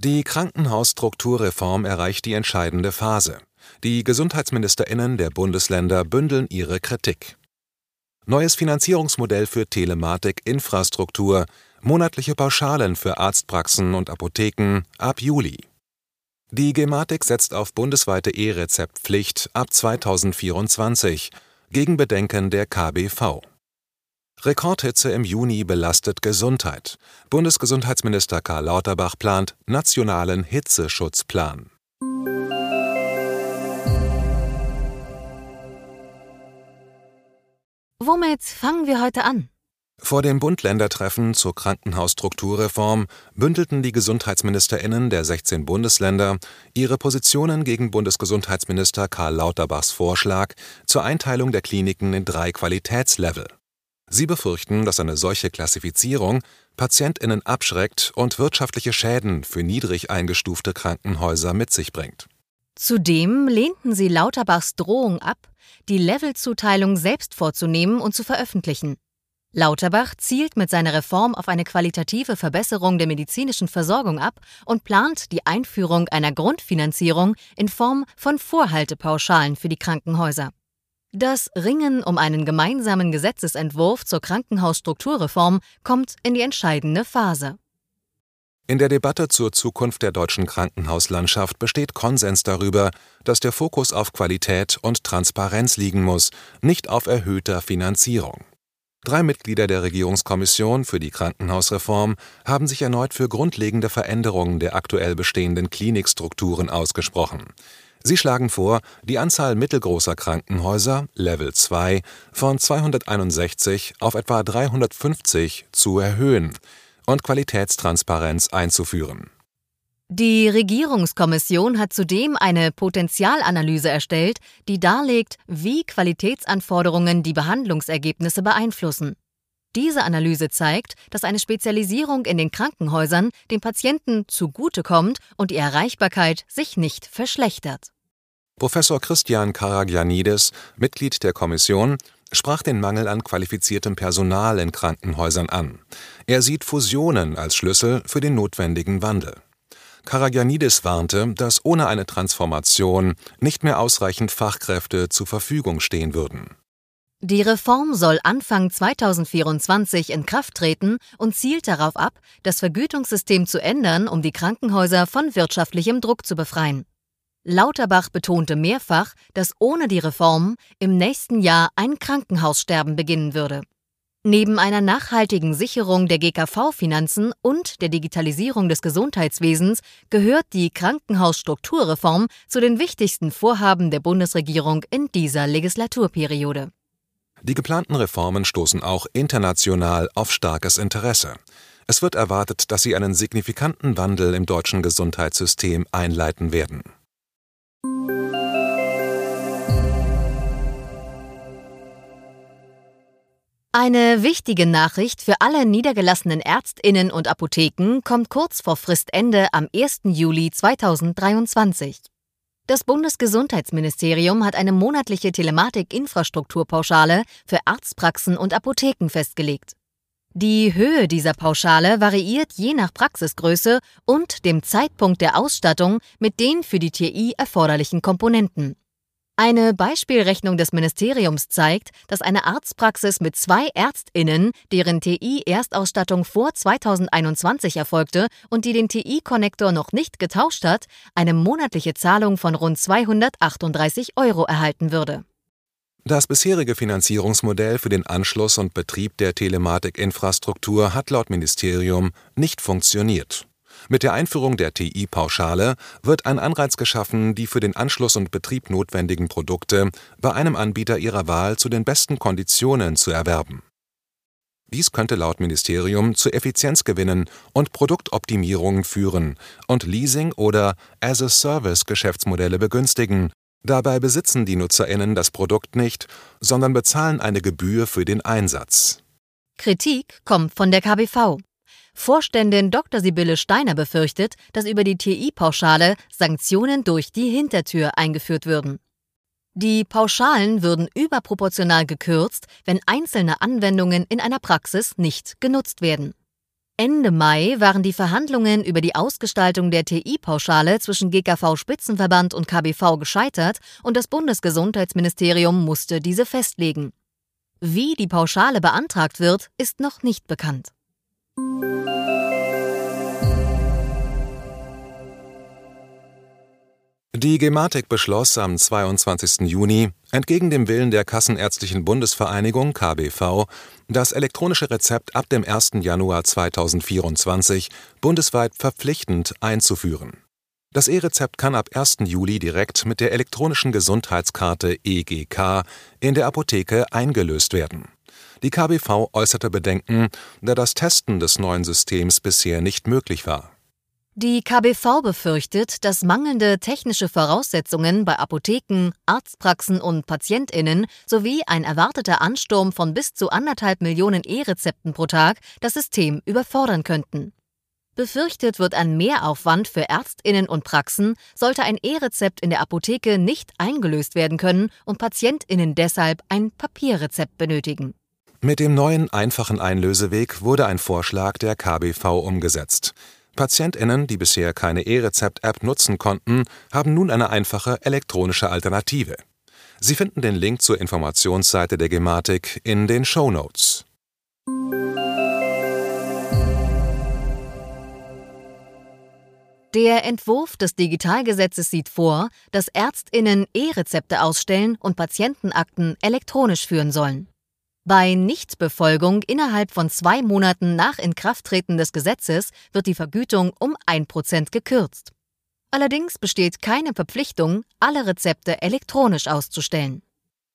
Die Krankenhausstrukturreform erreicht die entscheidende Phase. Die Gesundheitsministerinnen der Bundesländer bündeln ihre Kritik. Neues Finanzierungsmodell für Telematik, Infrastruktur, monatliche Pauschalen für Arztpraxen und Apotheken ab Juli. Die Gematik setzt auf bundesweite E-Rezeptpflicht ab 2024 gegen Bedenken der KBV. Rekordhitze im Juni belastet Gesundheit. Bundesgesundheitsminister Karl Lauterbach plant nationalen Hitzeschutzplan. Womit fangen wir heute an? Vor dem Bund-Länder-Treffen zur Krankenhausstrukturreform bündelten die Gesundheitsministerinnen der 16 Bundesländer ihre Positionen gegen Bundesgesundheitsminister Karl Lauterbachs Vorschlag zur Einteilung der Kliniken in drei Qualitätslevel. Sie befürchten, dass eine solche Klassifizierung Patientinnen abschreckt und wirtschaftliche Schäden für niedrig eingestufte Krankenhäuser mit sich bringt. Zudem lehnten sie Lauterbachs Drohung ab, die Levelzuteilung selbst vorzunehmen und zu veröffentlichen. Lauterbach zielt mit seiner Reform auf eine qualitative Verbesserung der medizinischen Versorgung ab und plant die Einführung einer Grundfinanzierung in Form von Vorhaltepauschalen für die Krankenhäuser. Das Ringen um einen gemeinsamen Gesetzesentwurf zur Krankenhausstrukturreform kommt in die entscheidende Phase. In der Debatte zur Zukunft der deutschen Krankenhauslandschaft besteht Konsens darüber, dass der Fokus auf Qualität und Transparenz liegen muss, nicht auf erhöhter Finanzierung. Drei Mitglieder der Regierungskommission für die Krankenhausreform haben sich erneut für grundlegende Veränderungen der aktuell bestehenden Klinikstrukturen ausgesprochen. Sie schlagen vor, die Anzahl mittelgroßer Krankenhäuser (Level 2) von 261 auf etwa 350 zu erhöhen und Qualitätstransparenz einzuführen. Die Regierungskommission hat zudem eine Potenzialanalyse erstellt, die darlegt, wie Qualitätsanforderungen die Behandlungsergebnisse beeinflussen. Diese Analyse zeigt, dass eine Spezialisierung in den Krankenhäusern dem Patienten zugutekommt und die Erreichbarkeit sich nicht verschlechtert. Professor Christian Karagianidis, Mitglied der Kommission, sprach den Mangel an qualifiziertem Personal in Krankenhäusern an. Er sieht Fusionen als Schlüssel für den notwendigen Wandel. Karagianidis warnte, dass ohne eine Transformation nicht mehr ausreichend Fachkräfte zur Verfügung stehen würden. Die Reform soll Anfang 2024 in Kraft treten und zielt darauf ab, das Vergütungssystem zu ändern, um die Krankenhäuser von wirtschaftlichem Druck zu befreien. Lauterbach betonte mehrfach, dass ohne die Reform im nächsten Jahr ein Krankenhaussterben beginnen würde. Neben einer nachhaltigen Sicherung der GKV-Finanzen und der Digitalisierung des Gesundheitswesens gehört die Krankenhausstrukturreform zu den wichtigsten Vorhaben der Bundesregierung in dieser Legislaturperiode. Die geplanten Reformen stoßen auch international auf starkes Interesse. Es wird erwartet, dass sie einen signifikanten Wandel im deutschen Gesundheitssystem einleiten werden. Eine wichtige Nachricht für alle niedergelassenen Ärztinnen und Apotheken kommt kurz vor Fristende am 1. Juli 2023. Das Bundesgesundheitsministerium hat eine monatliche Telematik-Infrastrukturpauschale für Arztpraxen und Apotheken festgelegt. Die Höhe dieser Pauschale variiert je nach Praxisgröße und dem Zeitpunkt der Ausstattung mit den für die TI erforderlichen Komponenten. Eine Beispielrechnung des Ministeriums zeigt, dass eine Arztpraxis mit zwei Ärztinnen, deren TI-Erstausstattung vor 2021 erfolgte und die den TI-Konnektor noch nicht getauscht hat, eine monatliche Zahlung von rund 238 Euro erhalten würde. Das bisherige Finanzierungsmodell für den Anschluss und Betrieb der Telematikinfrastruktur hat laut Ministerium nicht funktioniert. Mit der Einführung der TI-Pauschale wird ein Anreiz geschaffen, die für den Anschluss und Betrieb notwendigen Produkte bei einem Anbieter ihrer Wahl zu den besten Konditionen zu erwerben. Dies könnte laut Ministerium zu Effizienzgewinnen und Produktoptimierungen führen und Leasing oder as-a-Service-Geschäftsmodelle begünstigen, dabei besitzen die Nutzerinnen das Produkt nicht, sondern bezahlen eine Gebühr für den Einsatz. Kritik kommt von der KBV. Vorständin Dr. Sibylle Steiner befürchtet, dass über die TI-Pauschale Sanktionen durch die Hintertür eingeführt würden. Die Pauschalen würden überproportional gekürzt, wenn einzelne Anwendungen in einer Praxis nicht genutzt werden. Ende Mai waren die Verhandlungen über die Ausgestaltung der TI-Pauschale zwischen GKV-Spitzenverband und KBV gescheitert und das Bundesgesundheitsministerium musste diese festlegen. Wie die Pauschale beantragt wird, ist noch nicht bekannt. Die Gematik beschloss am 22. Juni, entgegen dem Willen der Kassenärztlichen Bundesvereinigung KBV, das elektronische Rezept ab dem 1. Januar 2024 bundesweit verpflichtend einzuführen. Das E-Rezept kann ab 1. Juli direkt mit der elektronischen Gesundheitskarte EGK in der Apotheke eingelöst werden. Die KBV äußerte Bedenken, da das Testen des neuen Systems bisher nicht möglich war. Die KBV befürchtet, dass mangelnde technische Voraussetzungen bei Apotheken, Arztpraxen und Patientinnen sowie ein erwarteter Ansturm von bis zu anderthalb Millionen E-Rezepten pro Tag das System überfordern könnten. Befürchtet wird ein Mehraufwand für Ärztinnen und Praxen, sollte ein E-Rezept in der Apotheke nicht eingelöst werden können und Patientinnen deshalb ein Papierrezept benötigen. Mit dem neuen einfachen Einlöseweg wurde ein Vorschlag der KBV umgesetzt. PatientInnen, die bisher keine E-Rezept-App nutzen konnten, haben nun eine einfache elektronische Alternative. Sie finden den Link zur Informationsseite der Gematik in den Show Notes. Der Entwurf des Digitalgesetzes sieht vor, dass Ärztinnen E-Rezepte ausstellen und Patientenakten elektronisch führen sollen. Bei Nichtbefolgung innerhalb von zwei Monaten nach Inkrafttreten des Gesetzes wird die Vergütung um 1% gekürzt. Allerdings besteht keine Verpflichtung, alle Rezepte elektronisch auszustellen.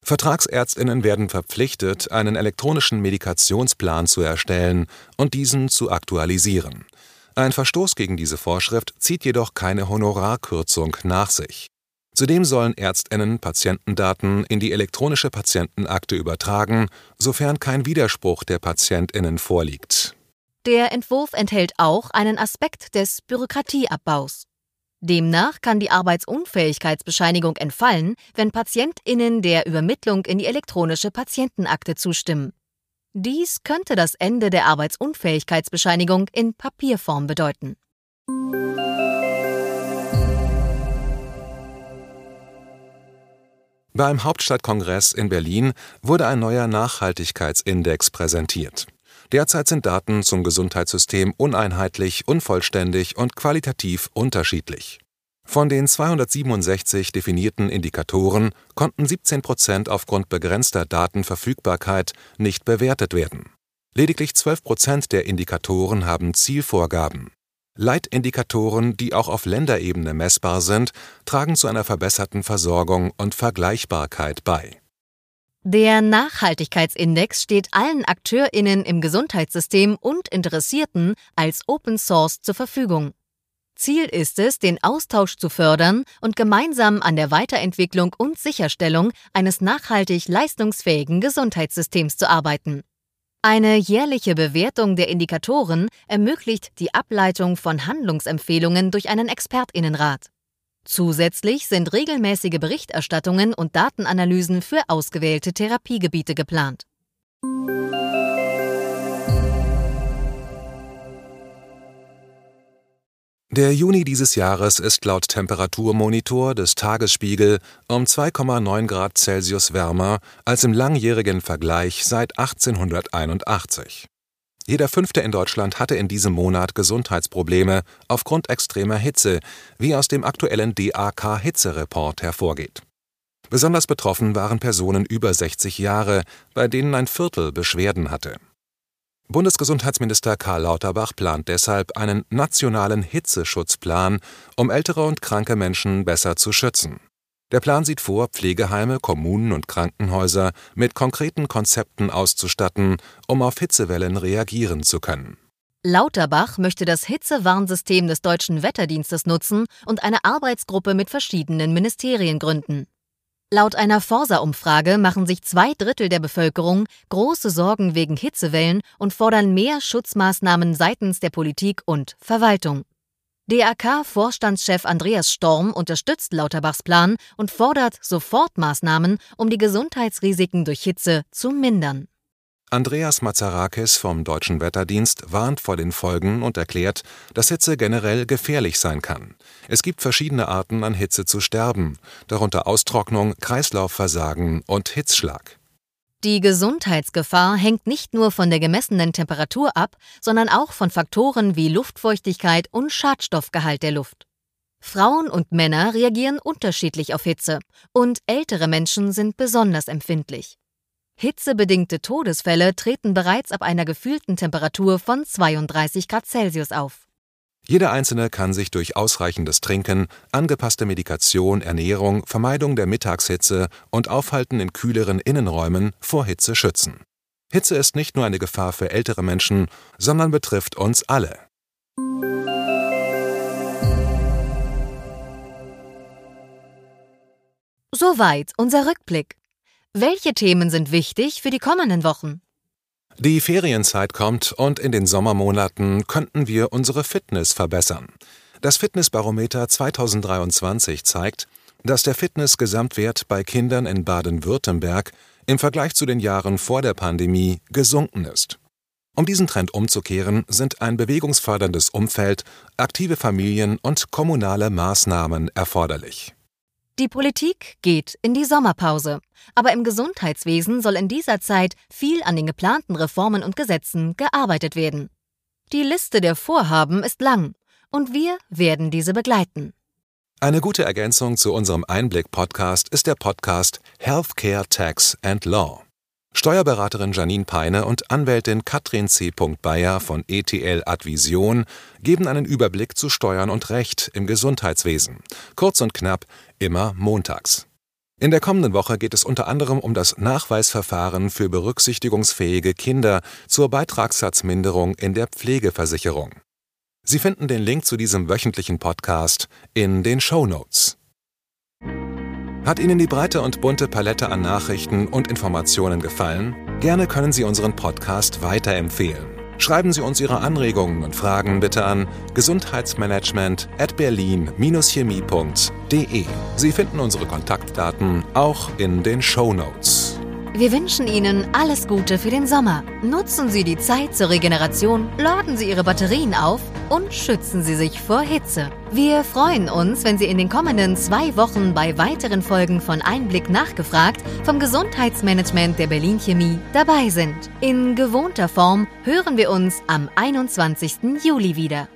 Vertragsärztinnen werden verpflichtet, einen elektronischen Medikationsplan zu erstellen und diesen zu aktualisieren. Ein Verstoß gegen diese Vorschrift zieht jedoch keine Honorarkürzung nach sich. Zudem sollen Ärztinnen Patientendaten in die elektronische Patientenakte übertragen, sofern kein Widerspruch der Patientinnen vorliegt. Der Entwurf enthält auch einen Aspekt des Bürokratieabbaus. Demnach kann die Arbeitsunfähigkeitsbescheinigung entfallen, wenn Patientinnen der Übermittlung in die elektronische Patientenakte zustimmen. Dies könnte das Ende der Arbeitsunfähigkeitsbescheinigung in Papierform bedeuten. Beim Hauptstadtkongress in Berlin wurde ein neuer Nachhaltigkeitsindex präsentiert. Derzeit sind Daten zum Gesundheitssystem uneinheitlich, unvollständig und qualitativ unterschiedlich. Von den 267 definierten Indikatoren konnten 17 Prozent aufgrund begrenzter Datenverfügbarkeit nicht bewertet werden. Lediglich 12 Prozent der Indikatoren haben Zielvorgaben. Leitindikatoren, die auch auf Länderebene messbar sind, tragen zu einer verbesserten Versorgung und Vergleichbarkeit bei. Der Nachhaltigkeitsindex steht allen Akteurinnen im Gesundheitssystem und Interessierten als Open Source zur Verfügung. Ziel ist es, den Austausch zu fördern und gemeinsam an der Weiterentwicklung und Sicherstellung eines nachhaltig leistungsfähigen Gesundheitssystems zu arbeiten. Eine jährliche Bewertung der Indikatoren ermöglicht die Ableitung von Handlungsempfehlungen durch einen Expertinnenrat. Zusätzlich sind regelmäßige Berichterstattungen und Datenanalysen für ausgewählte Therapiegebiete geplant. Der Juni dieses Jahres ist laut Temperaturmonitor des Tagesspiegel um 2,9 Grad Celsius wärmer als im langjährigen Vergleich seit 1881. Jeder Fünfte in Deutschland hatte in diesem Monat Gesundheitsprobleme aufgrund extremer Hitze, wie aus dem aktuellen DAK-Hitze-Report hervorgeht. Besonders betroffen waren Personen über 60 Jahre, bei denen ein Viertel Beschwerden hatte Bundesgesundheitsminister Karl Lauterbach plant deshalb einen nationalen Hitzeschutzplan, um ältere und kranke Menschen besser zu schützen. Der Plan sieht vor, Pflegeheime, Kommunen und Krankenhäuser mit konkreten Konzepten auszustatten, um auf Hitzewellen reagieren zu können. Lauterbach möchte das Hitzewarnsystem des deutschen Wetterdienstes nutzen und eine Arbeitsgruppe mit verschiedenen Ministerien gründen. Laut einer Forsa-Umfrage machen sich zwei Drittel der Bevölkerung große Sorgen wegen Hitzewellen und fordern mehr Schutzmaßnahmen seitens der Politik und Verwaltung. DAK-Vorstandschef Andreas Storm unterstützt Lauterbachs Plan und fordert Sofortmaßnahmen, um die Gesundheitsrisiken durch Hitze zu mindern. Andreas Mazarakis vom Deutschen Wetterdienst warnt vor den Folgen und erklärt, dass Hitze generell gefährlich sein kann. Es gibt verschiedene Arten, an Hitze zu sterben, darunter Austrocknung, Kreislaufversagen und Hitzschlag. Die Gesundheitsgefahr hängt nicht nur von der gemessenen Temperatur ab, sondern auch von Faktoren wie Luftfeuchtigkeit und Schadstoffgehalt der Luft. Frauen und Männer reagieren unterschiedlich auf Hitze und ältere Menschen sind besonders empfindlich. Hitzebedingte Todesfälle treten bereits ab einer gefühlten Temperatur von 32 Grad Celsius auf. Jeder Einzelne kann sich durch ausreichendes Trinken, angepasste Medikation, Ernährung, Vermeidung der Mittagshitze und Aufhalten in kühleren Innenräumen vor Hitze schützen. Hitze ist nicht nur eine Gefahr für ältere Menschen, sondern betrifft uns alle. Soweit unser Rückblick. Welche Themen sind wichtig für die kommenden Wochen? Die Ferienzeit kommt und in den Sommermonaten könnten wir unsere Fitness verbessern. Das Fitnessbarometer 2023 zeigt, dass der Fitnessgesamtwert bei Kindern in Baden-Württemberg im Vergleich zu den Jahren vor der Pandemie gesunken ist. Um diesen Trend umzukehren, sind ein bewegungsförderndes Umfeld, aktive Familien und kommunale Maßnahmen erforderlich. Die Politik geht in die Sommerpause, aber im Gesundheitswesen soll in dieser Zeit viel an den geplanten Reformen und Gesetzen gearbeitet werden. Die Liste der Vorhaben ist lang und wir werden diese begleiten. Eine gute Ergänzung zu unserem Einblick-Podcast ist der Podcast Healthcare Tax and Law. Steuerberaterin Janine Peine und Anwältin Katrin C. Bayer von ETL Advision geben einen Überblick zu Steuern und Recht im Gesundheitswesen. Kurz und knapp, immer montags. In der kommenden Woche geht es unter anderem um das Nachweisverfahren für berücksichtigungsfähige Kinder zur Beitragssatzminderung in der Pflegeversicherung. Sie finden den Link zu diesem wöchentlichen Podcast in den Show Notes. Hat Ihnen die breite und bunte Palette an Nachrichten und Informationen gefallen? Gerne können Sie unseren Podcast weiterempfehlen. Schreiben Sie uns Ihre Anregungen und Fragen bitte an gesundheitsmanagement at berlin-chemie.de. Sie finden unsere Kontaktdaten auch in den Show Notes. Wir wünschen Ihnen alles Gute für den Sommer. Nutzen Sie die Zeit zur Regeneration, laden Sie Ihre Batterien auf und schützen Sie sich vor Hitze. Wir freuen uns, wenn Sie in den kommenden zwei Wochen bei weiteren Folgen von Einblick nachgefragt vom Gesundheitsmanagement der Berlin Chemie dabei sind. In gewohnter Form hören wir uns am 21. Juli wieder.